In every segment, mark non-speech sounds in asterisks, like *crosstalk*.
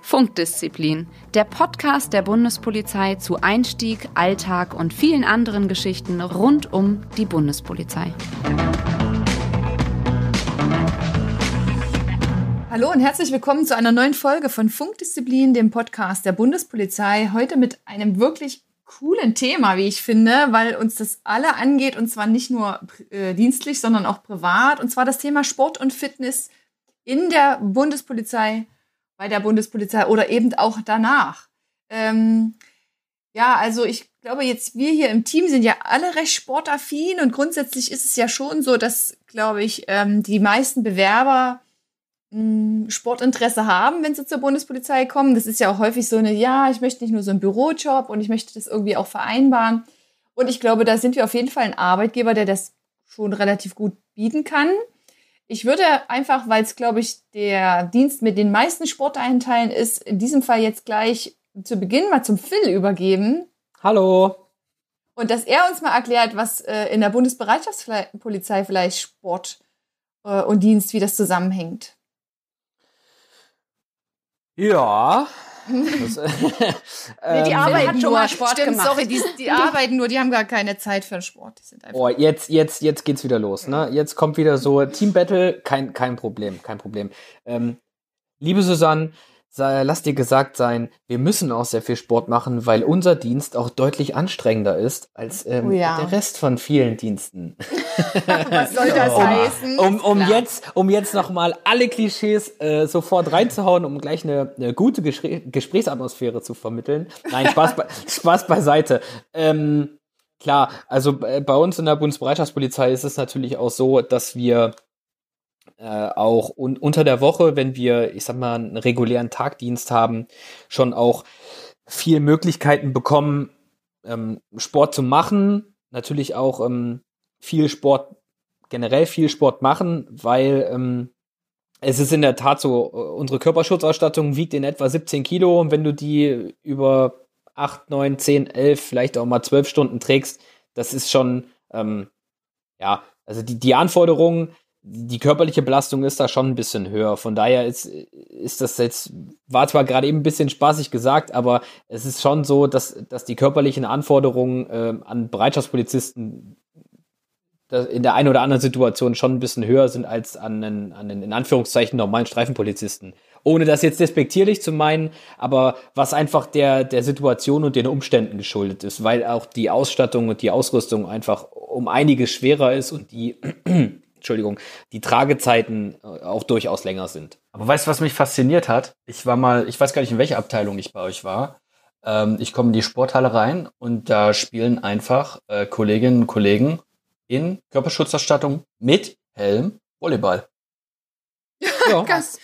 Funkdisziplin, der Podcast der Bundespolizei zu Einstieg, Alltag und vielen anderen Geschichten rund um die Bundespolizei. Hallo und herzlich willkommen zu einer neuen Folge von Funkdisziplin, dem Podcast der Bundespolizei. Heute mit einem wirklich coolen Thema, wie ich finde, weil uns das alle angeht und zwar nicht nur äh, dienstlich, sondern auch privat. Und zwar das Thema Sport und Fitness in der Bundespolizei, bei der Bundespolizei oder eben auch danach. Ähm, ja, also ich glaube jetzt, wir hier im Team sind ja alle recht sportaffin und grundsätzlich ist es ja schon so, dass, glaube ich, ähm, die meisten Bewerber Sportinteresse haben, wenn sie zur Bundespolizei kommen. Das ist ja auch häufig so eine, ja, ich möchte nicht nur so einen Bürojob und ich möchte das irgendwie auch vereinbaren. Und ich glaube, da sind wir auf jeden Fall ein Arbeitgeber, der das schon relativ gut bieten kann. Ich würde einfach, weil es, glaube ich, der Dienst mit den meisten Sporteinteilen ist, in diesem Fall jetzt gleich zu Beginn mal zum Phil übergeben. Hallo. Und dass er uns mal erklärt, was äh, in der Bundesbereitschaftspolizei vielleicht Sport äh, und Dienst, wie das zusammenhängt. Ja. *laughs* Das, äh, *laughs* nee, die ähm, arbeiten schon mal Sport stimmt, gemacht. Sorry, die, die *laughs* arbeiten nur, die haben gar keine Zeit für den Sport. Die sind einfach oh, jetzt, jetzt, jetzt geht's wieder los. Ne? Jetzt kommt wieder so Team Battle, kein, kein Problem, kein Problem. Ähm, liebe Susanne, lass dir gesagt sein, wir müssen auch sehr viel Sport machen, weil unser Dienst auch deutlich anstrengender ist als ähm, oh ja. der Rest von vielen Diensten. *laughs* Was soll das um, heißen? Um, um jetzt, um jetzt nochmal alle Klischees äh, sofort reinzuhauen, um gleich eine, eine gute Gespr Gesprächsatmosphäre zu vermitteln. Nein, Spaß, be *laughs* Spaß beiseite. Ähm, klar, also äh, bei uns in der Bundesbereitschaftspolizei ist es natürlich auch so, dass wir äh, auch un unter der Woche, wenn wir, ich sag mal, einen regulären Tagdienst haben, schon auch viel Möglichkeiten bekommen, ähm, Sport zu machen. Natürlich auch ähm, viel Sport, generell viel Sport machen, weil ähm, es ist in der Tat so, unsere Körperschutzausstattung wiegt in etwa 17 Kilo und wenn du die über 8, 9, 10, 11, vielleicht auch mal 12 Stunden trägst, das ist schon, ähm, ja, also die, die Anforderungen die körperliche Belastung ist da schon ein bisschen höher. Von daher ist, ist das jetzt, war zwar gerade eben ein bisschen spaßig gesagt, aber es ist schon so, dass, dass die körperlichen Anforderungen äh, an Bereitschaftspolizisten in der einen oder anderen Situation schon ein bisschen höher sind als an einen, an einen in Anführungszeichen normalen Streifenpolizisten. Ohne das jetzt despektierlich zu meinen, aber was einfach der, der Situation und den Umständen geschuldet ist, weil auch die Ausstattung und die Ausrüstung einfach um einiges schwerer ist und die Entschuldigung, die Tragezeiten äh, auch durchaus länger sind. Aber weißt du, was mich fasziniert hat? Ich war mal, ich weiß gar nicht, in welcher Abteilung ich bei euch war. Ähm, ich komme in die Sporthalle rein und da spielen einfach äh, Kolleginnen und Kollegen in Körperschutzausstattung mit Helm Volleyball. *laughs* Ja. das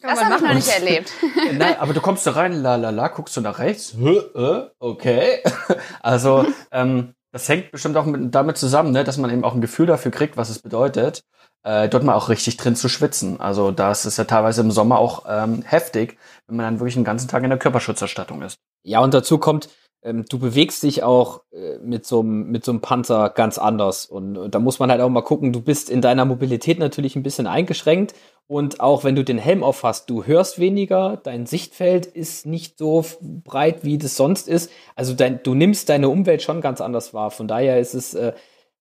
das habe ich noch nicht erlebt. *laughs* Nein, aber du kommst da rein, la la la, guckst du nach rechts, äh, okay. *laughs* Also ähm, das hängt bestimmt auch mit, damit zusammen, ne, dass man eben auch ein Gefühl dafür kriegt, was es bedeutet, äh, dort mal auch richtig drin zu schwitzen. Also das ist ja teilweise im Sommer auch ähm, heftig, wenn man dann wirklich den ganzen Tag in der Körperschutzerstattung ist. Ja, und dazu kommt, ähm, du bewegst dich auch äh, mit so einem mit so einem Panzer ganz anders und, und da muss man halt auch mal gucken, du bist in deiner Mobilität natürlich ein bisschen eingeschränkt und auch wenn du den Helm aufhast, du hörst weniger, dein Sichtfeld ist nicht so breit, wie das sonst ist. Also dein, du nimmst deine Umwelt schon ganz anders wahr. Von daher ist es äh,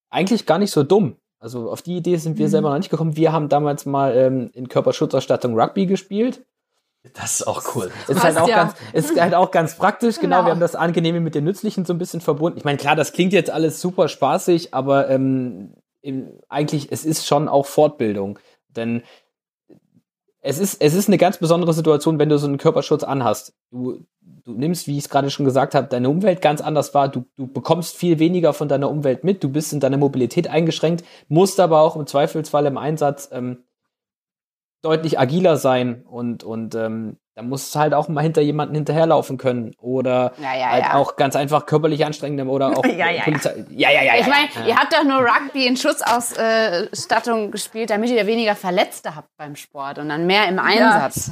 eigentlich gar nicht so dumm. Also auf die Idee sind wir mhm. selber noch nicht gekommen. Wir haben damals mal ähm, in Körperschutzausstattung Rugby gespielt. Das ist auch cool. Ist halt auch, ja. ganz, ist halt auch ganz praktisch, genau. genau. Wir haben das Angenehme mit dem Nützlichen so ein bisschen verbunden. Ich meine, klar, das klingt jetzt alles super spaßig, aber ähm, eigentlich, es ist schon auch Fortbildung. Denn es ist, es ist eine ganz besondere Situation, wenn du so einen Körperschutz anhast. Du, du nimmst, wie ich es gerade schon gesagt habe, deine Umwelt ganz anders wahr. Du, du bekommst viel weniger von deiner Umwelt mit. Du bist in deiner Mobilität eingeschränkt, musst aber auch im Zweifelsfall im Einsatz ähm, deutlich agiler sein und, und ähm, da muss halt auch mal hinter jemanden hinterherlaufen können oder Ja, ja, halt ja. auch ganz einfach körperlich anstrengend oder auch *laughs* Ja, ja, ja. Polizei. Ja, ja, ja. Ich meine, ja. ihr habt doch nur Rugby in Schutzausstattung gespielt, damit ihr weniger Verletzte habt beim Sport und dann mehr im Einsatz.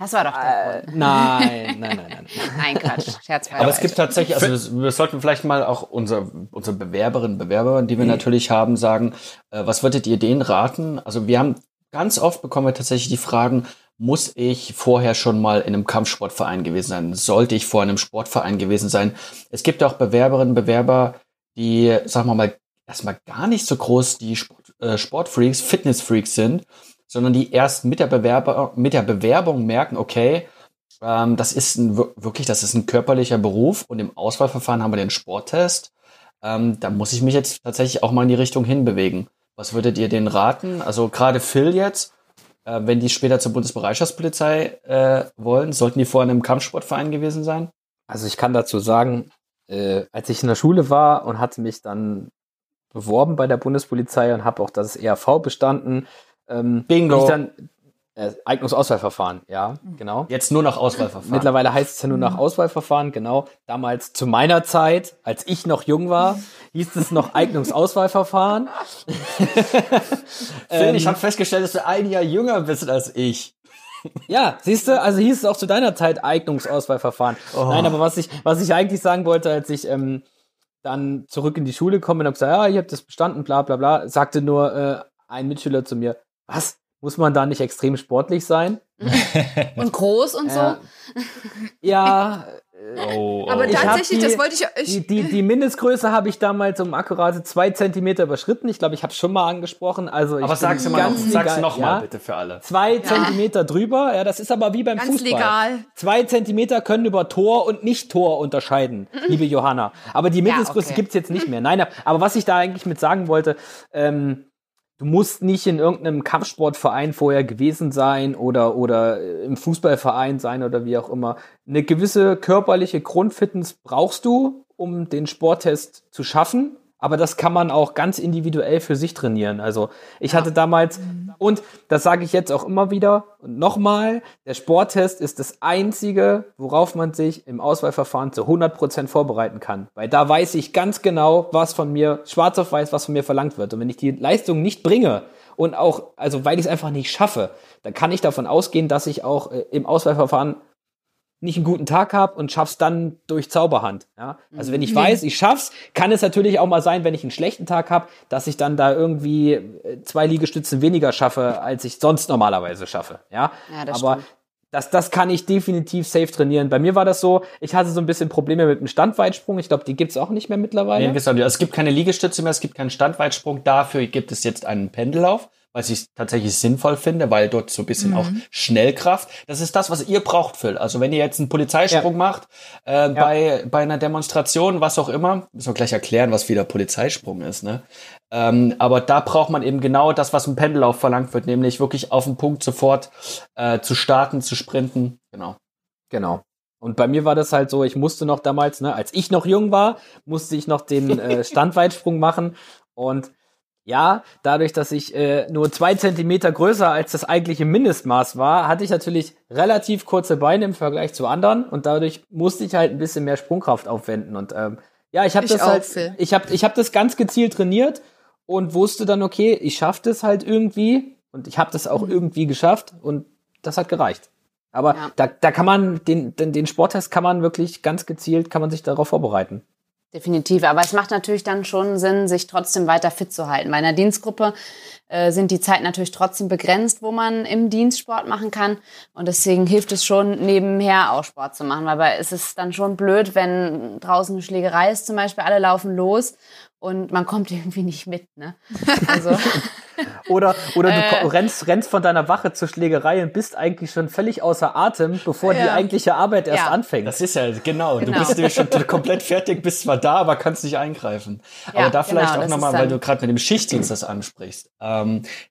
Das war doch der Grund. Nein, nein, nein, nein. Nein, *laughs* Quatsch. Scherz Aber es gibt tatsächlich, also wir, sollten vielleicht mal auch unser, unsere Bewerberinnen, Bewerber, die wir natürlich haben, sagen, äh, was würdet ihr denen raten? Also wir haben ganz oft bekommen wir tatsächlich die Fragen, muss ich vorher schon mal in einem Kampfsportverein gewesen sein? Sollte ich vor einem Sportverein gewesen sein? Es gibt auch Bewerberinnen, Bewerber, die, sagen wir mal, erstmal gar nicht so groß die Sport, äh, Sportfreaks, Fitnessfreaks sind, sondern die erst mit der, Bewerber, mit der Bewerbung merken, okay, ähm, das ist ein, wir- wirklich, das ist ein körperlicher Beruf und im Auswahlverfahren haben wir den Sporttest. Ähm, da muss ich mich jetzt tatsächlich auch mal in die Richtung hinbewegen. Was würdet ihr denen raten? Also gerade Phil jetzt, äh, wenn die später zur Bundesbereitschaftspolizei äh, wollen, sollten die vorher in einem Kampfsportverein gewesen sein? Also ich kann dazu sagen, äh, als ich in der Schule war und hatte mich dann beworben bei der Bundespolizei und habe auch das ERV bestanden, ähm, Bingo. bin Ich dann äh, Eignungsauswahlverfahren, ja, genau. Jetzt nur noch Auswahlverfahren. Mittlerweile heißt es ja nur nach Auswahlverfahren, genau. Damals zu meiner Zeit, als ich noch jung war, hieß es noch Eignungsauswahlverfahren. *laughs* Phil, ich habe festgestellt, dass du ein Jahr jünger bist als ich. Ja, siehst du, also hieß es auch zu deiner Zeit Eignungsauswahlverfahren. Nein, aber was ich, was ich eigentlich sagen wollte, als ich ähm, dann zurück in die Schule komme und hab gesagt, ja, ich habe das bestanden, bla bla bla, sagte nur äh, ein Mitschüler zu mir, was, muss man da nicht extrem sportlich sein? *laughs* Und groß und so. Ja, ja *laughs* Oh, Aber Ich hab tatsächlich, die- das wollte ich euch. die, die, die Mindestgröße habe ich damals um akkurate zwei Zentimeter überschritten. Ich glaube, ich habe es schon mal angesprochen. Also ich Aber bin sag's mal noch, ganz sag's noch ja, mal bitte für alle. Zwei Zentimeter drüber, ja, das ist aber wie beim Ganz Fußball. legal. Zwei Zentimeter können über Tor und Nicht-Tor unterscheiden, liebe Johanna. Aber die Mindestgröße okay. gibt's jetzt nicht mehr. Nein, aber was ich da eigentlich mit sagen wollte, ähm, du musst nicht in irgendeinem Kampfsportverein vorher gewesen sein oder, oder äh, im Fußballverein sein oder wie auch immer. Eine gewisse körperliche Grundfitness brauchst du, um den Sporttest zu schaffen. Aber das kann man auch ganz individuell für sich trainieren. Also ich hatte damals, und das sage ich jetzt auch immer wieder und nochmal, der Sporttest ist das Einzige, worauf man sich im Auswahlverfahren zu 100% vorbereiten kann. Weil da weiß ich ganz genau, was von mir, schwarz auf weiß, was von mir verlangt wird. Und wenn ich die Leistung nicht bringe und auch, also weil ich es einfach nicht schaffe, dann kann ich davon ausgehen, dass ich auch äh, im Auswahlverfahren nicht einen guten Tag habe und schaff's dann durch Zauberhand. Ja? Also wenn ich weiß, ich schaff's, kann es natürlich auch mal sein, wenn ich einen schlechten Tag habe, dass ich dann da irgendwie äh, zwei Liegestützen weniger schaffe, als ich sonst normalerweise schaffe. Ja, Ja, das aber stimmt. das, das kann ich definitiv safe trainieren. Bei mir war das so, ich hatte so ein bisschen Probleme mit dem Standweitsprung. Ich glaube, die gibt's auch nicht mehr mittlerweile. Nee, es gibt keine Liegestütze mehr, es gibt keinen Standweitsprung. Dafür gibt es jetzt einen Pendellauf, was ich tatsächlich sinnvoll finde, weil dort so ein bisschen auch Schnellkraft. Das ist das, was ihr braucht, Phil. Also wenn ihr jetzt einen Polizeisprung Ja. macht, äh, bei, bei einer Demonstration, was auch immer, müssen wir gleich erklären, was wieder Polizeisprung ist, ne? Ähm, aber da braucht man eben genau das, was im Pendellauf verlangt wird, nämlich wirklich auf den Punkt sofort äh, zu starten, zu sprinten. Genau. Genau. Und bei mir war das halt so, ich musste noch damals, ne, als ich noch jung war, musste ich noch den äh, *laughs* Standweitsprung machen. Und ja, dadurch, dass ich äh, nur zwei Zentimeter größer als das eigentliche Mindestmaß war, hatte ich natürlich relativ kurze Beine im Vergleich zu anderen und dadurch musste ich halt ein bisschen mehr Sprungkraft aufwenden. Und ähm, ja, ich habe das auch, halt, Phil. ich habe ich hab das ganz gezielt trainiert und wusste dann, okay, ich schaff das halt irgendwie und ich habe das auch irgendwie geschafft und das hat gereicht. Aber Ja. da, da kann man den, den, den Sporttest kann man wirklich ganz gezielt, kann man sich darauf vorbereiten. Definitiv, aber es macht natürlich dann schon Sinn, sich trotzdem weiter fit zu halten. Bei einer Dienstgruppe äh, sind die Zeiten natürlich trotzdem begrenzt, wo man im Dienst Sport machen kann. Und deswegen hilft es schon, nebenher auch Sport zu machen. Weil bei- es ist dann schon blöd, wenn draußen eine Schlägerei ist zum Beispiel, alle laufen los und man kommt *laughs* irgendwie nicht mit. Ne? Also, *laughs* Oder, oder du Äh. rennst, rennst von deiner Wache zur Schlägerei und bist eigentlich schon völlig außer Atem, bevor die Ja. eigentliche Arbeit erst Ja. anfängt. Das ist ja, genau. Genau. Du bist nämlich schon komplett fertig, bist zwar da, aber kannst nicht eingreifen. Ja, aber da vielleicht genau, auch nochmal, weil du gerade mit dem Schichtdienst das ansprichst. Ähm,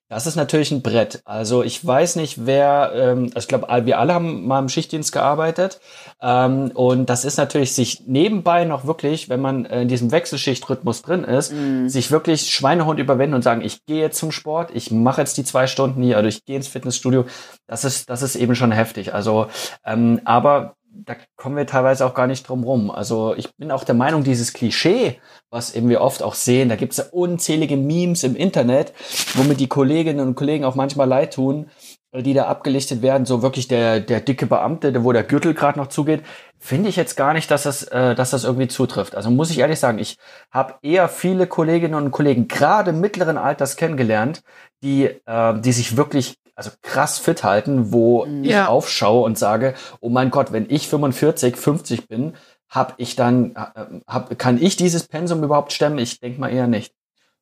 das ist natürlich ein Brett. Also ich weiß nicht, wer, ähm, also ich glaube, wir alle haben mal im Schichtdienst gearbeitet. Ähm, und das ist natürlich sich nebenbei noch wirklich, wenn man äh, in diesem Wechselschichtrhythmus drin ist, mhm. sich wirklich Schweinehund überwinden und sagen, ich gehe jetzt zum Sport, ich mache jetzt die zwei Stunden hier, oder ich gehe ins Fitnessstudio, das ist, das ist eben schon heftig. Also, ähm, aber da kommen wir teilweise auch gar nicht drum rum. Also ich bin auch der Meinung, dieses Klischee, was eben wir oft auch sehen, da gibt es ja unzählige Memes im Internet, womit die Kolleginnen und Kollegen auch manchmal leid tun, die da abgelichtet werden, so wirklich der, der dicke Beamte, wo der Gürtel gerade noch zugeht, finde ich jetzt gar nicht, dass das, äh, dass das irgendwie zutrifft. Also muss ich ehrlich sagen, ich habe eher viele Kolleginnen und Kollegen, gerade mittleren Alters kennengelernt, die, äh, die sich wirklich also krass fit halten, wo mhm. ja. ich aufschaue und sage, oh mein Gott, wenn ich 45, 50 bin, hab ich dann, äh, hab, kann ich dieses Pensum überhaupt stemmen? Ich denke mal eher nicht.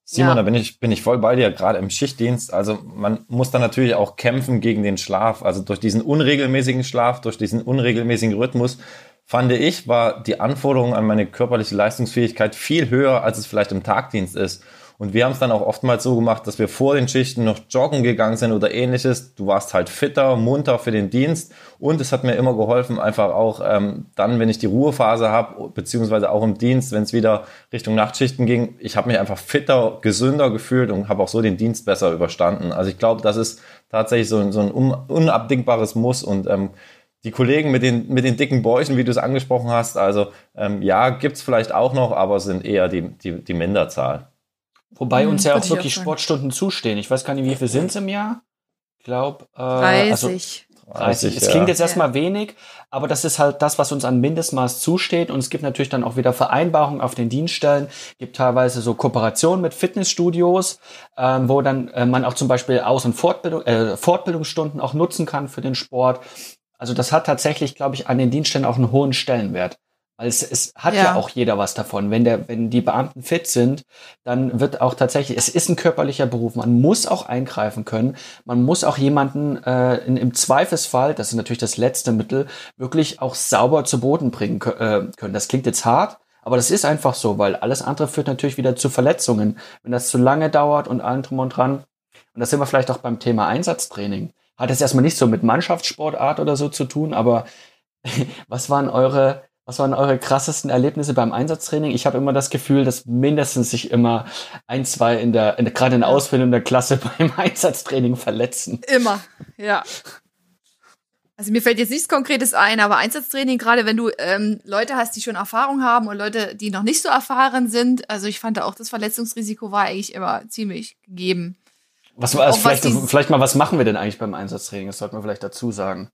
Simon, ja. da bin ich, bin ich voll bei dir, gerade im Schichtdienst. Also man muss dann natürlich auch kämpfen gegen den Schlaf. Also durch diesen unregelmäßigen Schlaf, durch diesen unregelmäßigen Rhythmus, fand ich, war die Anforderung an meine körperliche Leistungsfähigkeit viel höher, als es vielleicht im Tagdienst ist. Und wir haben es dann auch oftmals so gemacht, dass wir vor den Schichten noch joggen gegangen sind oder ähnliches. Du warst halt fitter, munter für den Dienst. Und es hat mir immer geholfen, einfach auch ähm, dann, wenn ich die Ruhephase habe, beziehungsweise auch im Dienst, wenn es wieder Richtung Nachtschichten ging, ich habe mich einfach fitter, gesünder gefühlt und habe auch so den Dienst besser überstanden. Also ich glaube, das ist tatsächlich so, so ein unabdingbares Muss und ähm, die Kollegen mit den, mit den dicken Bäuchen, wie du es angesprochen hast, also ähm, ja, gibt's vielleicht auch noch, aber sind eher die, die, die Minderzahl. Wobei hm, uns ja auch wirklich auch Sportstunden zustehen. Ich weiß gar nicht, wie viel sind es im Jahr? Ich glaube, äh, 30. Also 30. Es klingt jetzt erstmal ja. wenig, aber das ist halt das, was uns an Mindestmaß zusteht. Und es gibt natürlich dann auch wieder Vereinbarungen auf den Dienststellen. Es gibt teilweise so Kooperationen mit Fitnessstudios, ähm, wo dann äh, man auch zum Beispiel Aus- und Fortbildung, äh, Fortbildungsstunden auch nutzen kann für den Sport. Also das hat tatsächlich, glaube ich, an den Dienststellen auch einen hohen Stellenwert. Weil es, es hat ja. ja. auch jeder was davon. Wenn der, wenn die Beamten fit sind, dann wird auch tatsächlich, es ist ein körperlicher Beruf. Man muss auch eingreifen können. Man muss auch jemanden äh, in, im Zweifelsfall, das ist natürlich das letzte Mittel, wirklich auch sauber zu Boden bringen äh, können. Das klingt jetzt hart, aber das ist einfach so, weil alles andere führt natürlich wieder zu Verletzungen. Wenn das zu lange dauert und allem drum und dran. Und das sind wir vielleicht auch beim Thema Einsatztraining. Hat es erstmal nicht so mit Mannschaftssportart oder so zu tun, aber *laughs* was waren eure was waren eure krassesten Erlebnisse beim Einsatztraining? Ich habe immer das Gefühl, dass mindestens sich immer ein, zwei in der, in der gerade in der Ausbildung der Klasse *laughs* beim Einsatztraining verletzen. Immer, ja. Also mir fällt jetzt nichts Konkretes ein, aber Einsatztraining, gerade wenn du ähm, Leute hast, die schon Erfahrung haben und Leute, die noch nicht so erfahren sind, also ich fand auch, das Verletzungsrisiko war eigentlich immer ziemlich gegeben. Was, also vielleicht, was vielleicht mal, was machen wir denn eigentlich beim Einsatztraining? Das sollte man vielleicht dazu sagen.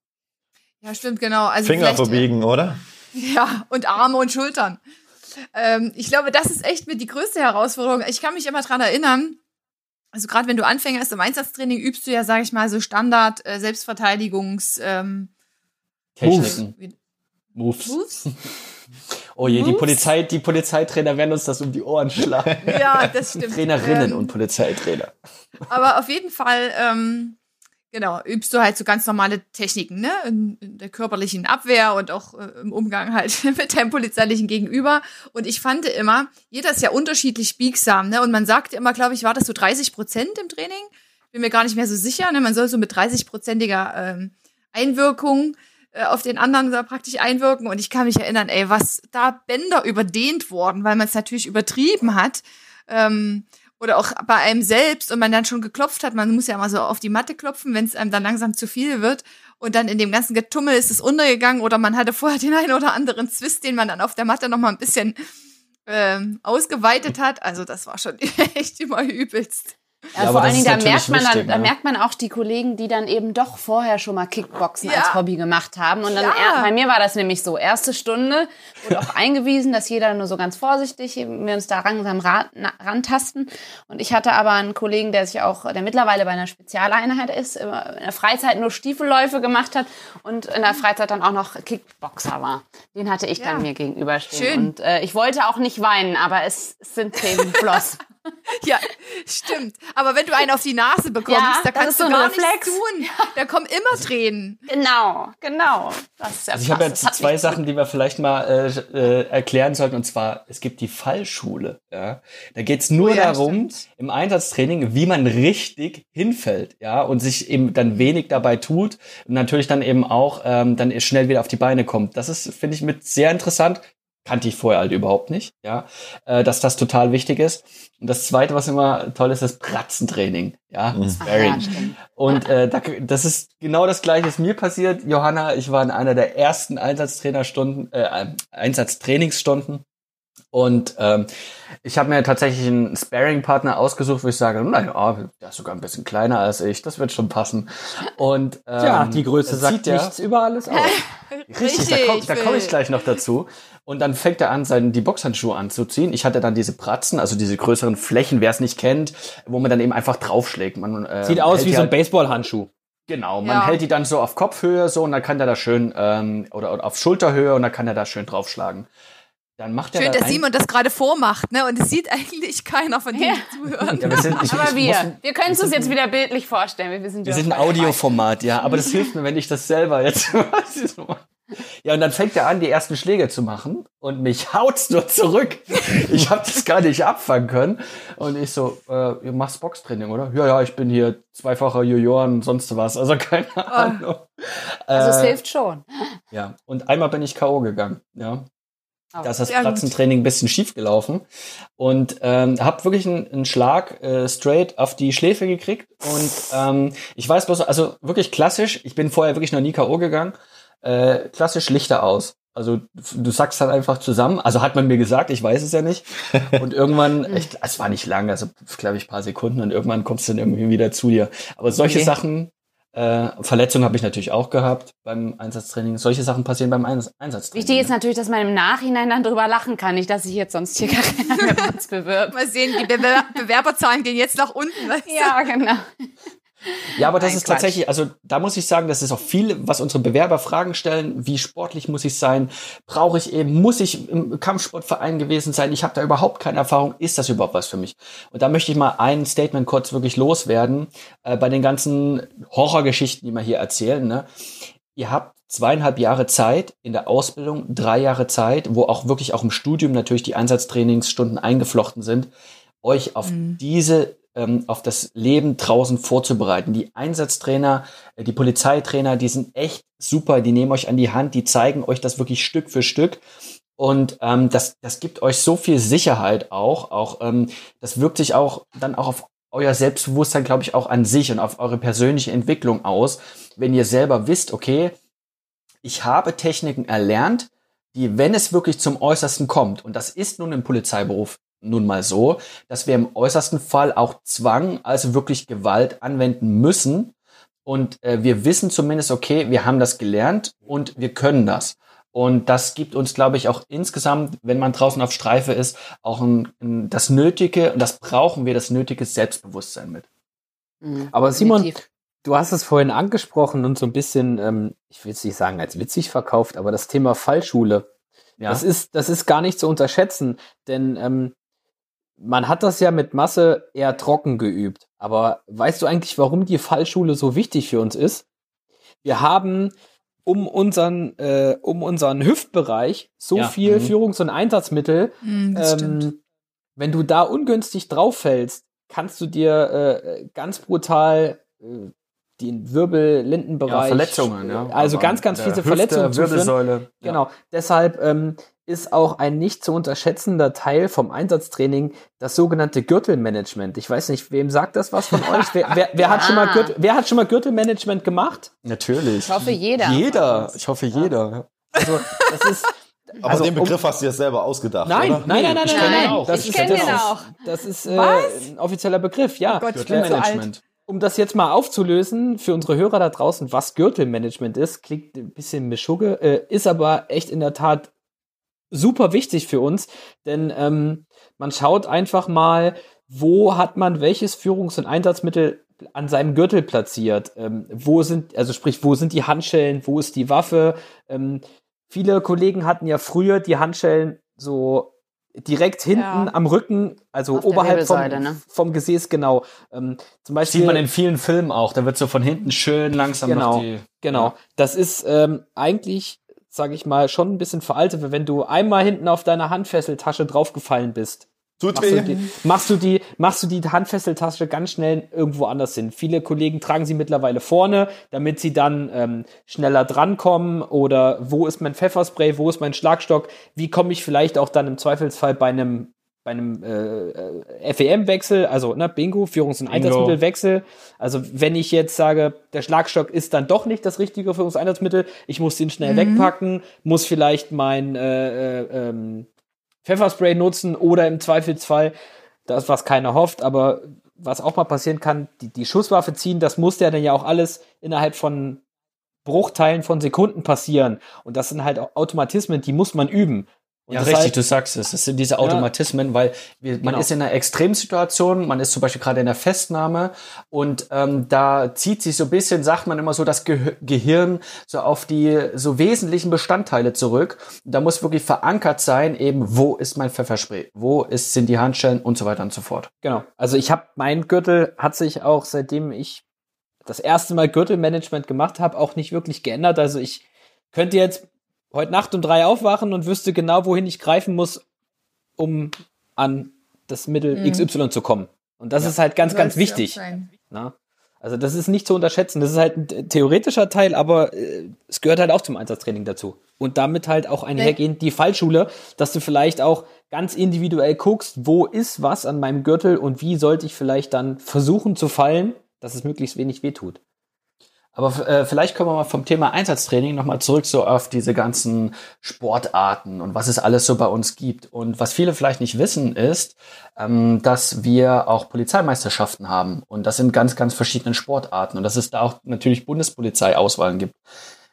Ja, stimmt, genau. Also Finger verbiegen, oder? *laughs* Ja, und Arme und Schultern. Ähm, ich glaube, das ist echt mit die größte Herausforderung. Ich kann mich immer dran erinnern, also gerade wenn du Anfänger ist im Einsatztraining, übst du ja, sage ich mal, so Standard äh, Selbstverteidigungs ähm, Techniken. Moves. Moves. *laughs* Oh je, die Polizei, die Polizeitrainer werden uns das um die Ohren schlagen. *laughs* Ja, das stimmt. Trainerinnen ähm, und Polizeitrainer. Aber auf jeden Fall ähm, Genau, übst du halt so ganz normale Techniken, ne? In, in der körperlichen Abwehr und auch äh, im Umgang halt *laughs* mit deinem polizeilichen Gegenüber. Und ich fand immer, jeder ist ja unterschiedlich biegsam, ne? Und man sagte immer, glaube ich, war das so 30 Prozent im Training? Bin mir gar nicht mehr so sicher, ne? Man soll so mit 30-prozentiger ähm, Einwirkung äh, auf den anderen da praktisch einwirken. Und ich kann mich erinnern, ey, was da Bänder überdehnt worden, weil man es natürlich übertrieben hat. Ähm, oder auch bei einem selbst und man dann schon geklopft hat, man muss ja mal so auf die Matte klopfen, wenn es einem dann langsam zu viel wird und dann in dem ganzen Getummel ist es untergegangen oder man hatte vorher *laughs* den einen oder anderen Zwist, den man dann auf der Matte noch mal ein bisschen ähm, ausgeweitet hat. Also das war schon *laughs* echt immer übelst. Ja, ja vor allen Dingen, da merkt man wichtig, dann, da merkt man auch die Kollegen, die dann eben doch vorher schon mal Kickboxen ja. als Hobby gemacht haben. Und dann, ja. bei mir war das nämlich so, erste Stunde wurde auch *laughs* eingewiesen, dass jeder nur so ganz vorsichtig, wir uns da langsam rantasten. Und ich hatte aber einen Kollegen, der sich auch, der mittlerweile bei einer Spezialeinheit ist, in der Freizeit nur Stiefelläufe gemacht hat und in der Freizeit dann auch noch Kickboxer war. Den hatte ich dann mir gegenüberstehen. Schön. Und äh, ich wollte auch nicht weinen, aber es, es sind Tränen geflossen. *laughs* *laughs* ja, stimmt. Aber wenn du einen auf die Nase bekommst, ja, da kannst du so gar nichts tun. Ja. Da kommen immer Tränen. Genau, genau. Das ist ja also ich habe jetzt zwei Sachen, die wir vielleicht mal äh, äh, erklären sollten. Und zwar, es gibt die Fallschule. Ja? Da geht's nur oh, ja, darum, stimmt. im Einsatztraining, wie man richtig hinfällt. ja, Und sich eben dann wenig dabei tut. Und natürlich dann eben auch ähm, dann schnell wieder auf die Beine kommt. Das ist, finde ich, mit sehr interessant kannte ich vorher halt überhaupt nicht, ja, äh, dass das total wichtig ist. Und das Zweite, was immer toll ist, ist Pratzentraining, ja, Mhm. Sparring. Stimmt. Und äh, da, das ist genau das Gleiche, ist mir passiert. Johanna, ich war in einer der ersten Einsatztrainerstunden, äh, Einsatztrainingsstunden. Und ähm, ich habe mir tatsächlich einen Sparring-Partner ausgesucht, wo ich sage, naja, der ist sogar ein bisschen kleiner als ich, das wird schon passen. Und ähm, Tja, die Größe sagt der- nichts über alles aus. *laughs* Richtig, da komme da komm ich gleich noch dazu. Und dann fängt er an, seinen, die Boxhandschuhe anzuziehen. Ich hatte dann diese Pratzen, also diese größeren Flächen, wer es nicht kennt, wo man dann eben einfach draufschlägt. Man, äh, Sieht aus wie so ein halt- Baseballhandschuh. Genau, man Ja. hält die dann so auf Kopfhöhe so und dann kann der da schön, ähm, oder, oder auf Schulterhöhe und dann kann er da schön draufschlagen. Dann macht er Schön, da dass Simon das gerade vormacht, ne? Und es sieht eigentlich keiner von denen, Ja. die zuhören. Ja, wir sind, ich, Aber ich wir, muss- wir können es uns jetzt wieder bildlich vorstellen. Wir, sind Wir ja sind ein. Audioformat, ja, aber das hilft mir, wenn ich das selber jetzt. *laughs* ja, und dann fängt er an, die ersten Schläge zu machen und mich haut's nur zurück. Ich habe das gar nicht abfangen können. Und ich so, äh, ihr machst Boxtraining, oder? Ja, ja, ich bin hier zweifacher Junioren, sonst was. Also keine Ahnung. Also es Äh, hilft schon. Ja, und einmal bin ich K.O. gegangen, ja. Oh, Da ist das. Platzentraining ein bisschen schief gelaufen und ähm, habe wirklich einen, einen Schlag äh, straight auf die Schläfe gekriegt und ähm, ich weiß bloß, also wirklich klassisch, ich bin vorher wirklich noch nie K.O. gegangen, äh, klassisch Lichter aus. Also du sagst halt einfach zusammen, also hat man mir gesagt, ich weiß es ja nicht. *laughs* Und irgendwann, echt, es war nicht lang, also glaube ich paar Sekunden und irgendwann kommst du dann irgendwie wieder zu dir. Aber solche Okay. Sachen, äh, Verletzungen habe ich natürlich auch gehabt beim Einsatztraining. Solche Sachen passieren beim Eins Einsatztraining. Wichtig ist ne? natürlich, dass man im Nachhinein dann drüber lachen kann. Nicht, dass sich jetzt sonst hier keiner mehr bei uns bewirbt. Mal sehen, die Bewer Bewerberzahlen gehen jetzt nach unten. Weißt du? Ja, genau. Ja, aber das Nein, ist Quatsch. tatsächlich, also da muss ich sagen, das ist auch viel, was unsere Bewerber Fragen stellen. Wie sportlich muss ich sein? Brauche ich eben, muss ich im Kampfsportverein gewesen sein? Ich habe da überhaupt keine Erfahrung. Ist das überhaupt was für mich? Und da möchte ich mal ein Statement kurz wirklich loswerden äh, bei den ganzen Horrorgeschichten, die wir hier erzählen. Ne? Ihr habt zweieinhalb Jahre Zeit in der Ausbildung, drei Jahre Zeit, wo auch wirklich auch im Studium natürlich die Einsatztrainingsstunden eingeflochten sind, euch auf diese ähm, auf das Leben draußen vorzubereiten. Die Einsatztrainer, äh, die Polizeitrainer, die sind echt super, die nehmen euch an die Hand, die zeigen euch das wirklich Stück für Stück. Und ähm, das, das gibt euch so viel Sicherheit auch. Auch ähm, das wirkt sich auch dann auch auf euer Selbstbewusstsein, glaube ich, auch an sich und auf eure persönliche Entwicklung aus, wenn ihr selber wisst, okay, ich habe Techniken erlernt, die, wenn es wirklich zum Äußersten kommt, und das ist nun im Polizeiberuf nun mal so, dass wir im äußersten Fall auch Zwang, also wirklich Gewalt anwenden müssen. Und äh, wir wissen zumindest, okay, wir haben das gelernt und wir können das. Und das gibt uns, glaube ich, auch insgesamt, wenn man draußen auf Streife ist, auch ein, ein, das nötige, und das brauchen wir, das nötige Selbstbewusstsein mit. Mhm, Aber Simon, definitiv. du hast es vorhin angesprochen und so ein bisschen, ähm, ich will es nicht sagen als witzig verkauft, aber das Thema Fallschule, Ja, das ist, das ist gar nicht zu unterschätzen, denn ähm, man hat das ja mit Masse eher trocken geübt. Aber weißt du eigentlich, warum die Fallschule so wichtig für uns ist? Wir haben um unseren, äh, um unseren Hüftbereich so Ja, viel mhm. Führungs- und Einsatzmittel, Hm, das stimmt. ähm, wenn du da ungünstig drauf fällst, kannst du dir äh, ganz brutal äh, den Wirbel, Lindenbereich, ja, Verletzungen, ja. also Aber ganz, ganz viele Hüfte, Verletzungen zuführen. Wirbelsäule. Ja. Genau. Deshalb ähm, ist auch ein nicht zu unterschätzender Teil vom Einsatztraining das sogenannte Gürtelmanagement. Ich weiß nicht, wem sagt das was von euch? Wer, wer, wer, hat, schon mal. *laughs* Gürtel, wer hat schon mal Gürtelmanagement gemacht? Natürlich. Ich hoffe, jeder. Jeder. Ich hoffe, jeder. Also, das ist. Aber Also, den Begriff hast du dir selber ausgedacht, Nein, oder? nein, nein, nein, ich nein, kenn nein. den auch. Das Ich ist, kenn das den auch. Das ist äh, ein offizieller Begriff, ja. Oh Gott, ich bin so alt. Gürtelmanagement. Um das jetzt mal aufzulösen für unsere Hörer da draußen, was Gürtelmanagement ist, klingt ein bisschen mischugge, äh, ist aber echt in der Tat super wichtig für uns, denn ähm, man schaut einfach mal, wo hat man welches Führungs- und Einsatzmittel an seinem Gürtel platziert, ähm, wo sind, also sprich, wo sind die Handschellen, wo ist die Waffe, ähm, viele Kollegen hatten ja früher die Handschellen so direkt hinten Ja. am Rücken, also Auf der oberhalb vom, ne? vom Gesäß, genau. Ähm, zum Beispiel Sieht man in vielen Filmen auch. Da wird so von hinten schön langsam Genau. noch die. Genau. Das ist ähm, eigentlich, sage ich mal, schon ein bisschen veraltet, weil wenn du einmal hinten auf deiner Handfesseltasche draufgefallen bist, Tut Machst du, die, machst, du die, machst du die Handfesseltasche ganz schnell irgendwo anders hin. Viele Kollegen tragen sie mittlerweile vorne, damit sie dann ähm, schneller drankommen. Oder wo ist mein Pfefferspray, wo ist mein Schlagstock? Wie komme ich vielleicht auch dann im Zweifelsfall bei einem bei einem äh, FEM-Wechsel, also ne, Bingo, Führungs- und. Einsatzmittelwechsel. Also wenn ich jetzt sage, der Schlagstock ist dann doch nicht das richtige Führungs- und Einsatzmittel, ich muss den schnell wegpacken, muss vielleicht mein äh, äh, ähm, Pfefferspray nutzen oder im Zweifelsfall, das was keiner hofft, aber was auch mal passieren kann, die, die Schusswaffe ziehen, das muss ja dann ja auch alles innerhalb von Bruchteilen von Sekunden passieren. Und das sind halt auch Automatismen, die muss man üben. Und Ja, richtig, du sagst es. Das sind diese Automatismen, weil wir, man Genau. ist in einer Extremsituation, man ist zum Beispiel gerade in der Festnahme und ähm, da zieht sich so ein bisschen, sagt man immer so, das Ge Gehirn so auf die so wesentlichen Bestandteile zurück. Da muss wirklich verankert sein, eben, wo ist mein Pfefferspray, wo ist, sind die Handschellen und so weiter und so fort. Genau. Also ich habe mein Gürtel hat sich auch seitdem ich das erste Mal Gürtelmanagement gemacht habe auch nicht wirklich geändert. Also ich könnte jetzt heute Nacht um drei aufwachen und wüsste genau, wohin ich greifen muss, um an das Mittel Mhm. XY zu kommen. Und das ist halt ganz, ganz ja wichtig. Na? Also das ist nicht zu unterschätzen. Das ist halt ein t- theoretischer Teil, aber äh, es gehört halt auch zum Einsatztraining dazu. Und damit halt auch einhergehend die Fallschule, dass du vielleicht auch ganz individuell guckst, wo ist was an meinem Gürtel und wie sollte ich vielleicht dann versuchen zu fallen, dass es möglichst wenig wehtut. Aber äh, vielleicht kommen wir mal vom Thema Einsatztraining nochmal zurück so auf diese ganzen Sportarten und was es alles so bei uns gibt. Und was viele vielleicht nicht wissen, ist, ähm, dass wir auch Polizeimeisterschaften haben. Und das in ganz, ganz verschiedenen Sportarten. Und dass es da auch natürlich Bundespolizei-Auswahlen gibt.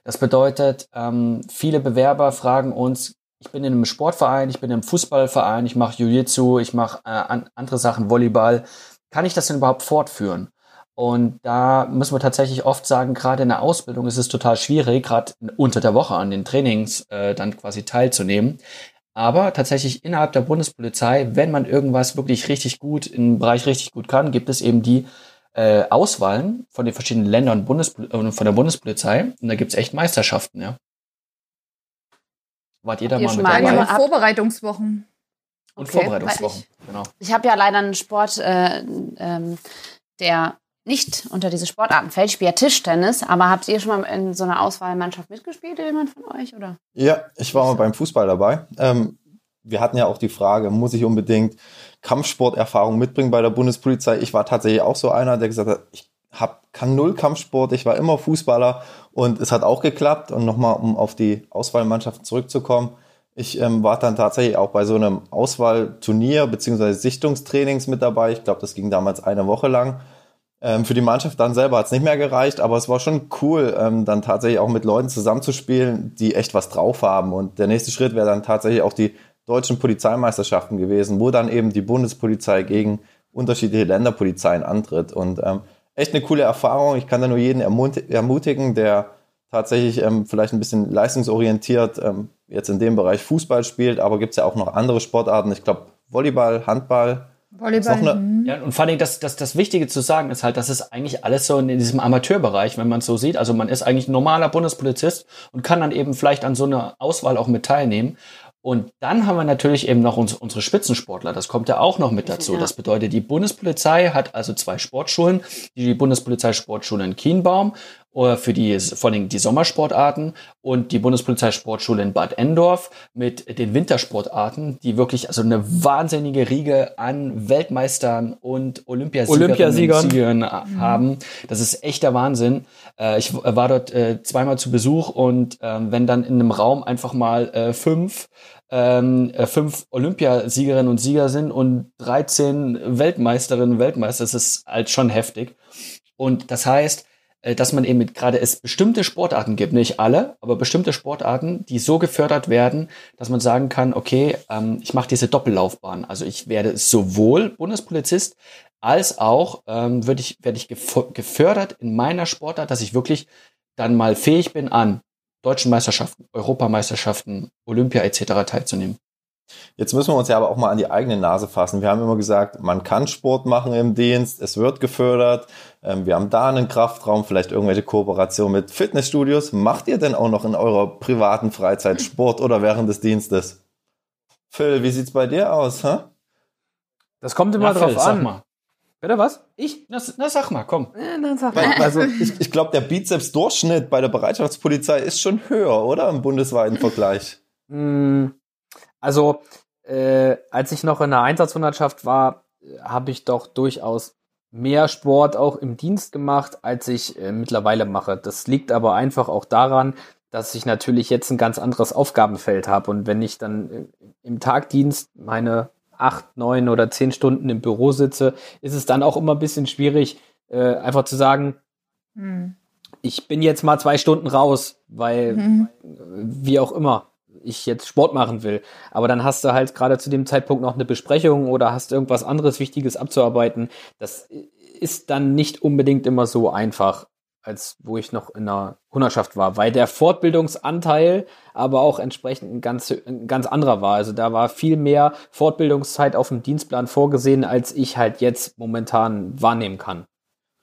Das bedeutet, ähm, viele Bewerber fragen uns, ich bin in einem Sportverein, ich bin in einem Fußballverein, ich mache Jiu-Jitsu, ich mache äh, an, andere Sachen, Volleyball. Kann ich das denn überhaupt fortführen? Und da müssen wir tatsächlich oft sagen, gerade in der Ausbildung ist es total schwierig, gerade unter der Woche an den Trainings äh, dann quasi teilzunehmen. Aber tatsächlich innerhalb der Bundespolizei, wenn man irgendwas wirklich richtig gut im Bereich richtig gut kann, gibt es eben die äh, Auswahlen von den verschiedenen Ländern und Bundespol äh, von der Bundespolizei. Und da gibt's echt Meisterschaften, ja. Wart ihr da mal mit dabei? Vorbereitungswochen. Und Okay, Vorbereitungswochen, genau. Ich habe ja leider einen Sport, äh, ähm, der nicht unter diese Sportarten fällt. Ich ja Tischtennis, aber habt ihr schon mal in so einer Auswahlmannschaft mitgespielt, jemand von euch? Oder? Ja, ich war mal beim Fußball dabei. Ähm, wir hatten ja auch die Frage, muss ich unbedingt Kampfsporterfahrung mitbringen bei der Bundespolizei? Ich war tatsächlich auch so einer, der gesagt hat, ich hab, kann null Kampfsport, ich war immer Fußballer und es hat auch geklappt. Und nochmal, um auf die Auswahlmannschaft zurückzukommen, ich ähm, war dann tatsächlich auch bei so einem Auswahlturnier beziehungsweise Sichtungstrainings mit dabei. Ich glaube, das ging damals eine Woche lang. Ähm, für die Mannschaft dann selber hat es nicht mehr gereicht, aber es war schon cool, ähm, dann tatsächlich auch mit Leuten zusammenzuspielen, die echt was drauf haben. Und der nächste Schritt wäre dann tatsächlich auch die deutschen Polizeimeisterschaften gewesen, wo dann eben die Bundespolizei gegen unterschiedliche Länderpolizeien antritt. Und ähm, echt eine coole Erfahrung. Ich kann da nur jeden ermut- ermutigen, der tatsächlich ähm, vielleicht ein bisschen leistungsorientiert ähm, jetzt in dem Bereich Fußball spielt, aber gibt es ja auch noch andere Sportarten. Ich glaube, Volleyball, Handball. Volleyball. Ist eine- mhm. Ja, und vor allem, das, das, das Wichtige zu sagen ist halt, dass es eigentlich alles so in diesem Amateurbereich, wenn man es so sieht. Also man ist eigentlich ein normaler Bundespolizist und kann dann eben vielleicht an so einer Auswahl auch mit teilnehmen. Und dann haben wir natürlich eben noch uns, unsere Spitzensportler. Das kommt ja auch noch mit dazu. Ja. Das bedeutet, die Bundespolizei hat also zwei Sportschulen. Die Bundespolizeisportschule in Kienbaum für die, vor allem die Sommersportarten und die Bundespolizeisportschule in Bad Endorf mit den Wintersportarten, die wirklich also eine wahnsinnige Riege an Weltmeistern und Olympiasiegerinnen Olympiasiegern. und äh, haben. Das ist echter Wahnsinn. Äh, ich w- war dort äh, zweimal zu Besuch und ähm, wenn dann in einem Raum einfach mal äh, fünf ähm, äh, fünf Olympiasiegerinnen und Sieger sind und 13 Weltmeisterinnen und Weltmeister, das ist halt schon heftig. Und das heißt, äh, dass man eben gerade es bestimmte Sportarten gibt, nicht alle, aber bestimmte Sportarten, die so gefördert werden, dass man sagen kann, okay, ähm, ich mache diese Doppellaufbahn. Also ich werde sowohl Bundespolizist als auch ähm, würde ich, werde ich gefördert in meiner Sportart, dass ich wirklich dann mal fähig bin, an deutschen Meisterschaften, Europameisterschaften, Olympia etc. teilzunehmen. Jetzt müssen wir uns ja aber auch mal an die eigene Nase fassen. Wir haben immer gesagt, man kann Sport machen im Dienst, es wird gefördert. Ähm, wir haben da einen Kraftraum, vielleicht irgendwelche Kooperationen mit Fitnessstudios. Macht ihr denn auch noch in eurer privaten Freizeit Sport oder während des Dienstes? Phil, wie sieht's bei dir aus? Hä? Das kommt immer Ja, drauf Phil, sag an. mal. Bitte was? Ich? Na, na, sag mal, komm. Dann sag mal. also *laughs* ich, ich glaube, der Bizeps-Durchschnitt bei der Bereitschaftspolizei ist schon höher, oder? Im bundesweiten Vergleich. Mm, Also, äh, als ich noch in der Einsatzhundertschaft war, habe ich doch durchaus mehr Sport auch im Dienst gemacht, als ich äh, mittlerweile mache. Das liegt aber einfach auch daran, dass ich natürlich jetzt ein ganz anderes Aufgabenfeld habe. Und wenn ich dann äh, im Tagdienst meine acht, neun oder zehn Stunden im Büro sitze, ist es dann auch immer ein bisschen schwierig, äh, einfach zu sagen, Hm. ich bin jetzt mal zwei Stunden raus, weil Mhm. wie auch immer ich jetzt Sport machen will. Aber dann hast du halt gerade zu dem Zeitpunkt noch eine Besprechung oder hast irgendwas anderes Wichtiges abzuarbeiten. Das ist dann nicht unbedingt immer so einfach, als wo ich noch in einer Hundertschaft war, weil der Fortbildungsanteil aber auch entsprechend ein ganz, ein ganz anderer war. Also da war viel mehr Fortbildungszeit auf dem Dienstplan vorgesehen, als ich halt jetzt momentan wahrnehmen kann.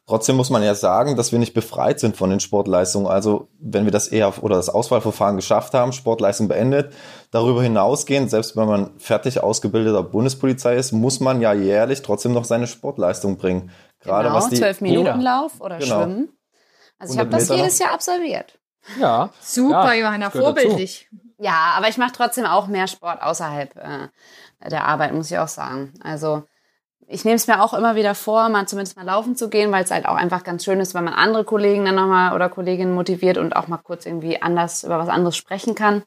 Trotzdem muss man ja sagen, dass wir nicht befreit sind von den Sportleistungen. Also wenn wir das eher oder das Auswahlverfahren geschafft haben, Sportleistung beendet, darüber hinausgehend, selbst wenn man fertig ausgebildeter Bundespolizei ist, muss man ja jährlich trotzdem noch seine Sportleistung bringen. Gerade genau, was die 12 Minuten Lauf oder Genau. Schwimmen. Also ich 100 habe das Meter jedes Jahr absolviert. Ja. Super, Ja, Johanna, vorbildlich. Ja, aber ich mache trotzdem auch mehr Sport außerhalb äh, der Arbeit, muss ich auch sagen. Also ich nehme es mir auch immer wieder vor, mal zumindest mal laufen zu gehen, weil es halt auch einfach ganz schön ist, wenn man andere Kollegen dann nochmal oder Kolleginnen motiviert und auch mal kurz irgendwie anders über was anderes sprechen kann.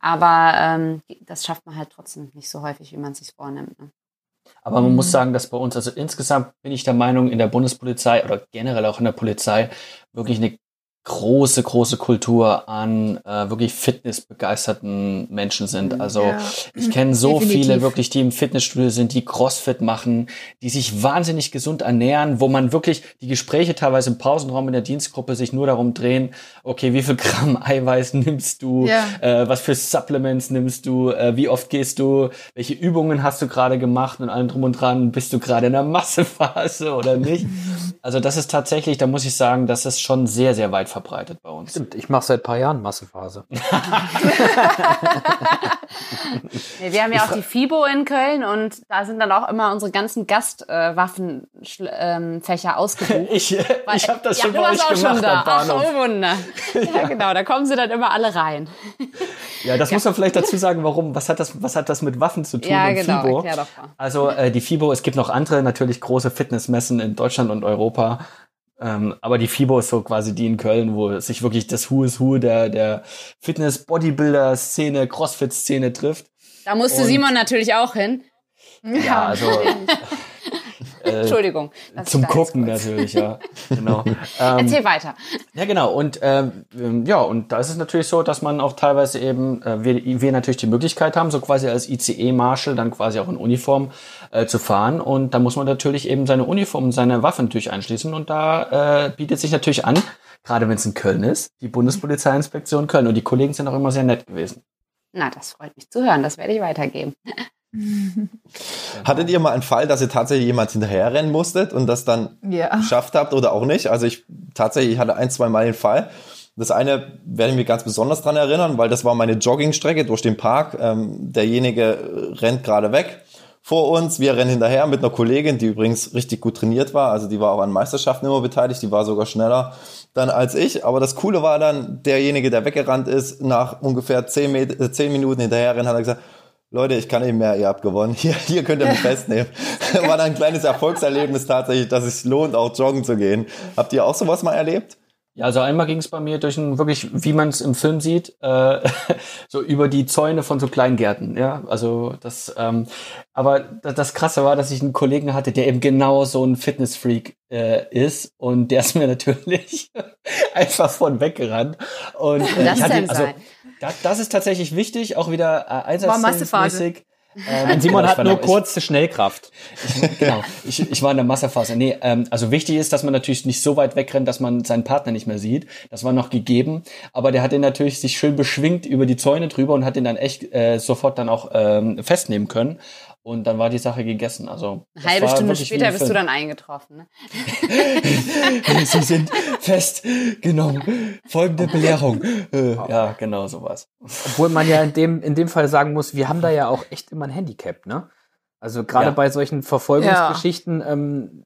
Aber ähm, das schafft man halt trotzdem nicht so häufig, wie man es sich vornimmt. Ne? Aber man muss sagen, dass bei uns, also insgesamt bin ich der Meinung, in der Bundespolizei oder generell auch in der Polizei wirklich eine große, große Kultur an äh, wirklich fitnessbegeisterten Menschen sind. Also Ja. ich kenne so Definitiv. viele wirklich, die im Fitnessstudio sind, die Crossfit machen, die sich wahnsinnig gesund ernähren, wo man wirklich die Gespräche teilweise im Pausenraum in der Dienstgruppe sich nur darum drehen, okay, wie viel Gramm *laughs* Eiweiß nimmst du, Ja. äh, was für Supplements nimmst du, äh, wie oft gehst du, welche Übungen hast du gerade gemacht und allem drum und dran, bist du gerade in der Massephase oder nicht? *laughs* Also das ist tatsächlich, da muss ich sagen, das ist schon sehr, sehr weit verbreitet bei uns. Stimmt, ich mache seit ein paar Jahren Massephase. *laughs* *laughs* Nee, wir haben ja auch die FIBO in Köln und da sind dann auch immer unsere ganzen Gastwaffenfächer Fächer ausgebucht. *laughs* Ich, Weil- ich habe das ja, schon du bei warst euch auch gemacht schon da. Ach, oh Wunder. Ja, genau, da kommen sie dann immer alle rein. Ja, das muss man vielleicht dazu sagen, warum. Was hat das, was hat das mit Waffen zu tun Ja, und genau, FIBO? doch mal. Also äh, die FIBO, es gibt noch andere natürlich große Fitnessmessen in Deutschland und Europa. Ähm, aber die FIBO ist so quasi die in Köln, wo sich wirklich das Who is Who der, der Fitness-Bodybuilder-Szene, Crossfit-Szene trifft. Da musste Und- Simon natürlich auch hin. Ja, also *laughs* Entschuldigung. dass ich zum Gucken natürlich, ja. *laughs* Genau. Ähm, Erzähl weiter. Ja, genau. Und ähm, ähm, ja, und da ist es natürlich so, dass man auch teilweise eben, äh, wir, wir natürlich die Möglichkeit haben, so quasi als ICE-Marshal dann quasi auch in Uniform äh, zu fahren. Und da muss man natürlich eben seine Uniform und seine Waffen natürlich einschließen. Und da äh, bietet sich natürlich an, gerade wenn es in Köln ist, die Bundespolizeiinspektion Köln. Und die Kollegen sind auch immer sehr nett gewesen. Na, das freut mich zu hören. Das werde ich weitergeben. *laughs* *laughs* Hattet ihr mal einen Fall, dass ihr tatsächlich jemand hinterherrennen musstet und das dann Ja. geschafft habt oder auch nicht? Also ich tatsächlich ich hatte ein, zwei Mal den Fall. Das eine werde ich mich ganz besonders dran erinnern, weil das war meine Joggingstrecke durch den Park. Ähm, derjenige rennt gerade weg vor uns, wir rennen hinterher mit einer Kollegin, die übrigens richtig gut trainiert war. Also die war auch an Meisterschaften immer beteiligt, die war sogar schneller dann als ich. Aber das Coole war dann, derjenige, der weggerannt ist, nach ungefähr zehn, Met äh, zehn Minuten hinterher rennen, hat er gesagt, Leute, ich kann nicht mehr, ihr habt gewonnen. *laughs* Hier, hier könnt ihr mich festnehmen. *laughs* War dann ein kleines Erfolgserlebnis tatsächlich, dass es lohnt, auch joggen zu gehen. Habt ihr auch sowas mal erlebt? Ja, also einmal ging es bei mir durch ein wirklich, wie man es im Film sieht, äh, *laughs* so über die Zäune von so Kleingärten. Ja, also das. Ähm, aber das, das Krasse war, dass ich einen Kollegen hatte, der eben genau so ein Fitnessfreak äh, ist und der ist mir natürlich einfach von weggerannt. Und äh, das ich hatte, also sein? Das, das ist tatsächlich wichtig, auch wieder äh, War Massephase. einsatzmäßig. *laughs* Ähm, Simon genau, ich hat war nur ich- kurze Schnellkraft. genau. Ich, ich war in der Massephase. Nee, ähm, also wichtig ist, dass man natürlich nicht so weit wegrennt, dass man seinen Partner nicht mehr sieht. Das war noch gegeben. Aber der hat den natürlich sich schön beschwingt über die Zäune drüber und hat den dann echt äh, sofort dann auch ähm, festnehmen können. Und dann war die Sache gegessen. Also Eine halbe Stunde später bist du dann eingetroffen. Ne? *laughs* Sie sind fest genommen. Folgende Belehrung. Äh, ja, genau sowas. Obwohl man ja in dem, in dem Fall sagen muss, wir haben da ja auch echt immer ein Handicap, ne? Also gerade Ja. bei solchen Verfolgungsgeschichten, ähm,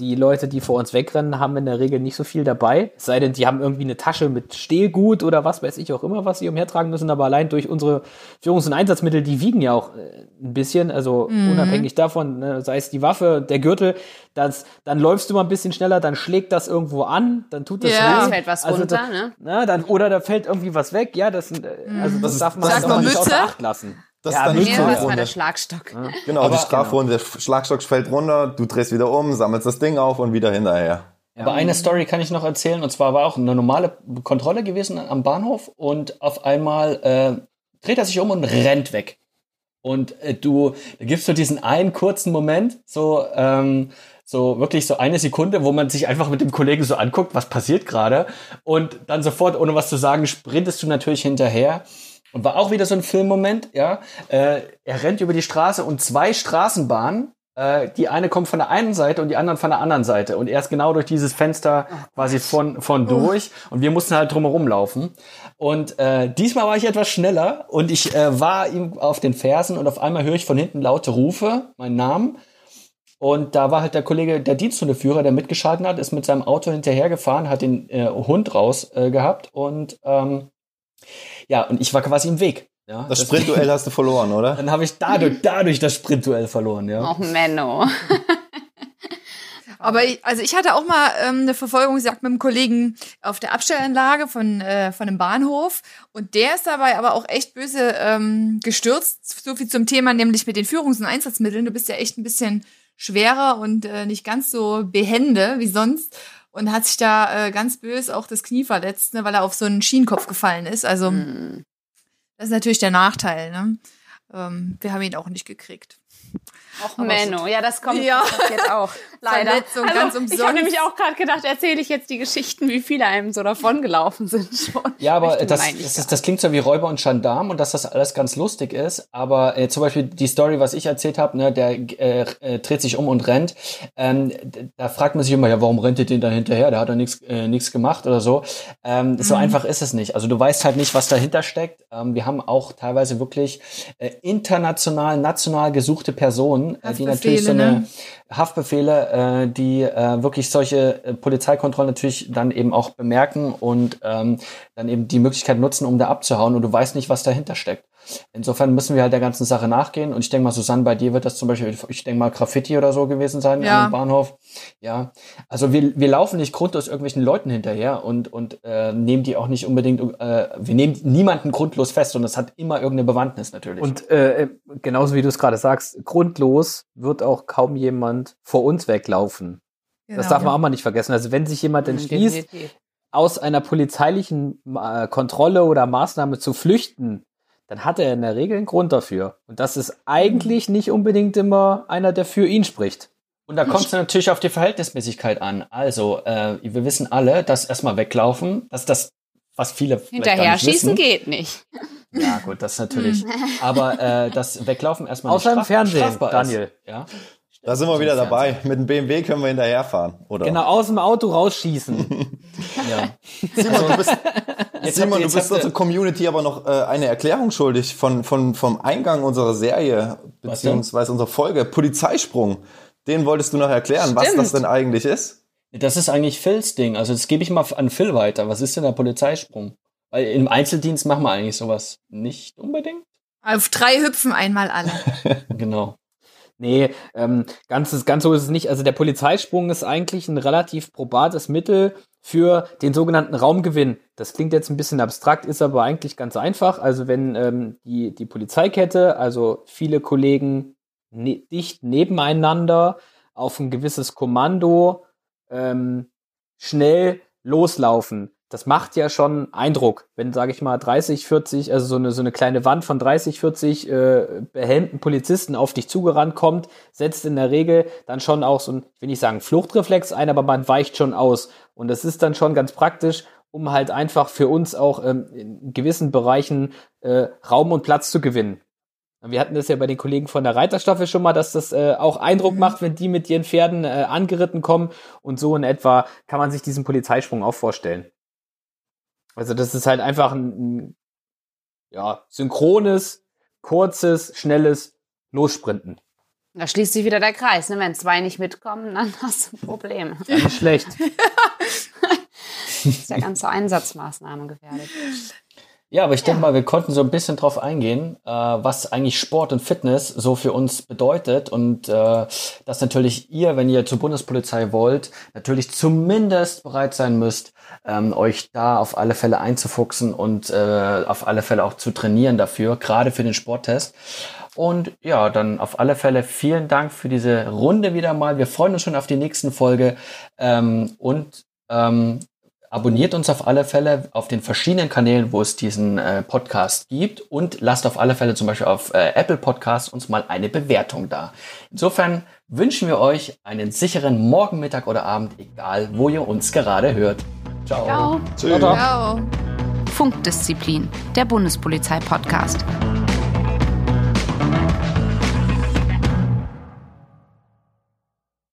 die Leute, die vor uns wegrennen, haben in der Regel nicht so viel dabei. Es sei denn, die haben irgendwie eine Tasche mit Stehlgut oder was weiß ich auch immer, was sie umhertragen müssen. Aber allein durch unsere Führungs- und Einsatzmittel, die wiegen ja auch äh, ein bisschen. Also unabhängig davon, ne, sei es die Waffe, der Gürtel, das, dann läufst du mal ein bisschen schneller, dann schlägt das irgendwo an, dann tut das Ja. weh. Fällt was Also runter, da- ne? Na, dann, oder da fällt irgendwie was weg. Ja, das, sind, äh, also das, darf man auch dann nicht außer Acht lassen. Das Ja, ist dann nicht Ja, so das war der. Schlagstock. *laughs* Genau, Aber- die Strafrunde, der Schlagstock fällt runter, du drehst wieder um, sammelst das Ding auf und wieder hinterher. Aber eine Story kann ich noch erzählen, und zwar war auch eine normale Kontrolle gewesen am Bahnhof und auf einmal äh, dreht er sich um und rennt weg. Und äh, du, da gibst du diesen einen kurzen Moment, so, ähm, so wirklich so eine Sekunde, wo man sich einfach mit dem Kollegen so anguckt, was passiert gerade. Und dann sofort, ohne was zu sagen, sprintest du natürlich hinterher. Und war auch wieder so ein Filmmoment, ja. Äh, er rennt über die Straße und zwei Straßenbahnen äh, die eine kommt von der einen Seite und die anderen von der anderen Seite. Und er ist genau durch dieses Fenster quasi von, von durch. Und wir mussten halt drumherum laufen. Und äh, diesmal war ich etwas schneller und ich äh, war ihm auf den Fersen und auf einmal höre ich von hinten laute Rufe, meinen Namen. Und da war halt der Kollege, der Diensthundeführer, der mitgeschalten hat, ist mit seinem Auto hinterhergefahren, hat den äh, Hund raus äh, gehabt und ähm, ja, und ich war quasi im Weg. Ja, Das Sprintduell hast du verloren, oder? *laughs* Dann habe ich dadurch, dadurch das Sprintduell verloren, ja. Och, Menno. *laughs* Aber ich, also ich hatte auch mal ähm, eine Verfolgungsjagd mit einem Kollegen auf der Abstellanlage von, äh, von einem Bahnhof und der ist dabei aber auch echt böse ähm, gestürzt. So viel zum Thema, nämlich mit den Führungs- und Einsatzmitteln. Du bist ja echt ein bisschen schwerer und äh, nicht ganz so behende wie sonst und hat sich da äh, ganz böse auch das Knie verletzt, ne, weil er auf so einen Schienenkopf gefallen ist. Also Hm. das ist natürlich der Nachteil. Ne? Ähm, wir haben ihn auch nicht gekriegt. Och, Menno. Ja, das kommt Ja. das passiert auch. *laughs* Leider. Verletzung ganz Ich habe umsonst. nämlich auch gerade gedacht, erzähle ich jetzt die Geschichten, wie viele einem so davongelaufen sind schon. Ja, aber das, das, ist, das klingt so wie Räuber und Gendarm und dass das alles ganz lustig ist. Aber äh, zum Beispiel die Story, was ich erzählt habe, ne, der äh, äh, dreht sich um und rennt. Ähm, da fragt man sich immer, ja, warum rennt ihr den dann hinterher? Der hat doch nichts äh, gemacht oder so. Ähm, So einfach ist es nicht. Also du weißt halt nicht, was dahinter steckt. Ähm, wir haben auch teilweise wirklich äh, international, national gesuchte Personen, äh, die natürlich so Haftbefehle, eine ne? Haftbefehle, äh, die äh, wirklich solche äh, Polizeikontrollen natürlich dann eben auch bemerken und ähm, dann eben die Möglichkeit nutzen, um da abzuhauen und du weißt nicht, was dahinter steckt. Insofern müssen wir halt der ganzen Sache nachgehen und ich denke mal, Susanne, bei dir wird das zum Beispiel, ich denke mal, Graffiti oder so gewesen sein Ja. am Bahnhof. Ja, also wir, wir laufen nicht grundlos irgendwelchen Leuten hinterher und, und äh, nehmen die auch nicht unbedingt, äh, wir nehmen niemanden grundlos fest und das hat immer irgendeine Bewandtnis natürlich. Und äh, genauso wie du es gerade sagst, grundlos wird auch kaum jemand vor uns weglaufen. Das Genau. darf man auch mal nicht vergessen. Also wenn sich jemand entschließt, aus einer polizeilichen äh, Kontrolle oder Maßnahme zu flüchten, dann hat er in der Regel einen Grund dafür. Und das ist eigentlich nicht unbedingt immer einer, der für ihn spricht. Und da kommt es natürlich auf die Verhältnismäßigkeit an. Also, äh, wir wissen alle, dass erstmal weglaufen, dass das, was viele Hinterher schießen wissen. geht nicht. Ja, gut, das natürlich. *laughs* Aber äh, das Weglaufen erstmal nicht im Fernsehen, Daniel. Ist. Ja. Da sind wir wieder dabei. Mit dem BMW können wir hinterherfahren, oder? Genau, aus dem Auto rausschießen. *laughs* ja. Simon, du bist, Jetzt Simon, du bist unserer Community aber noch äh, eine Erklärung schuldig von, von, vom Eingang unserer Serie, Was beziehungsweise unserer Folge. Polizeisprung. Den wolltest du noch erklären, was Stimmt. das denn eigentlich ist? Das ist eigentlich Phils Ding. Also das gebe ich mal an Phil weiter. Was ist denn der Polizeisprung? Weil im Einzeldienst machen wir eigentlich sowas nicht unbedingt. Auf drei hüpfen einmal alle. *laughs* Genau. Nee, ähm, ganz, ganz so ist es nicht. Also der Polizeisprung ist eigentlich ein relativ probates Mittel für den sogenannten Raumgewinn. Das klingt jetzt ein bisschen abstrakt, ist aber eigentlich ganz einfach. Also wenn ähm, die, die Polizeikette, also viele Kollegen ne dicht nebeneinander auf ein gewisses Kommando ähm, schnell loslaufen. Das macht ja schon Eindruck, wenn, sage ich mal, 30, 40, also so eine, so eine kleine Wand von 30, 40 äh, behelmten Polizisten auf dich zugerannt kommt, setzt in der Regel dann schon auch so ein, ich will nicht sagen Fluchtreflex ein, aber man weicht schon aus. Und das ist dann schon ganz praktisch, um halt einfach für uns auch ähm, in gewissen Bereichen äh, Raum und Platz zu gewinnen. Wir hatten das ja bei den Kollegen von der Reiterstaffel schon mal, dass das äh, auch Eindruck macht, wenn die mit ihren Pferden äh, angeritten kommen. Und so in etwa kann man sich diesen Polizeisprung auch vorstellen. Also das ist halt einfach ein, ein ja, synchrones, kurzes, schnelles Lossprinten. Da schließt sich wieder der Kreis. Ne? Wenn zwei nicht mitkommen, *laughs* dann hast du ein Problem. Ja, nicht schlecht. *laughs* ist der ganze Einsatzmaßnahmen gefährdet. Ja, aber ich denke mal, wir konnten so ein bisschen drauf eingehen, äh, was eigentlich Sport und Fitness so für uns bedeutet und äh, dass natürlich ihr, wenn ihr zur Bundespolizei wollt, natürlich zumindest bereit sein müsst, ähm, euch da auf alle Fälle einzufuchsen und äh, auf alle Fälle auch zu trainieren dafür, gerade für den Sporttest. Und ja, dann auf alle Fälle vielen Dank für diese Runde wieder mal. Wir freuen uns schon auf die nächsten Folge ähm, und ähm, Abonniert uns auf alle Fälle auf den verschiedenen Kanälen, wo es diesen äh, Podcast gibt und lasst auf alle Fälle zum Beispiel auf äh, Apple Podcasts uns mal eine Bewertung da. Insofern wünschen wir euch einen sicheren Morgen, Mittag oder Abend, egal wo ihr uns gerade hört. Ciao. Ciao. Ciao. Funkdisziplin, der Bundespolizei-Podcast.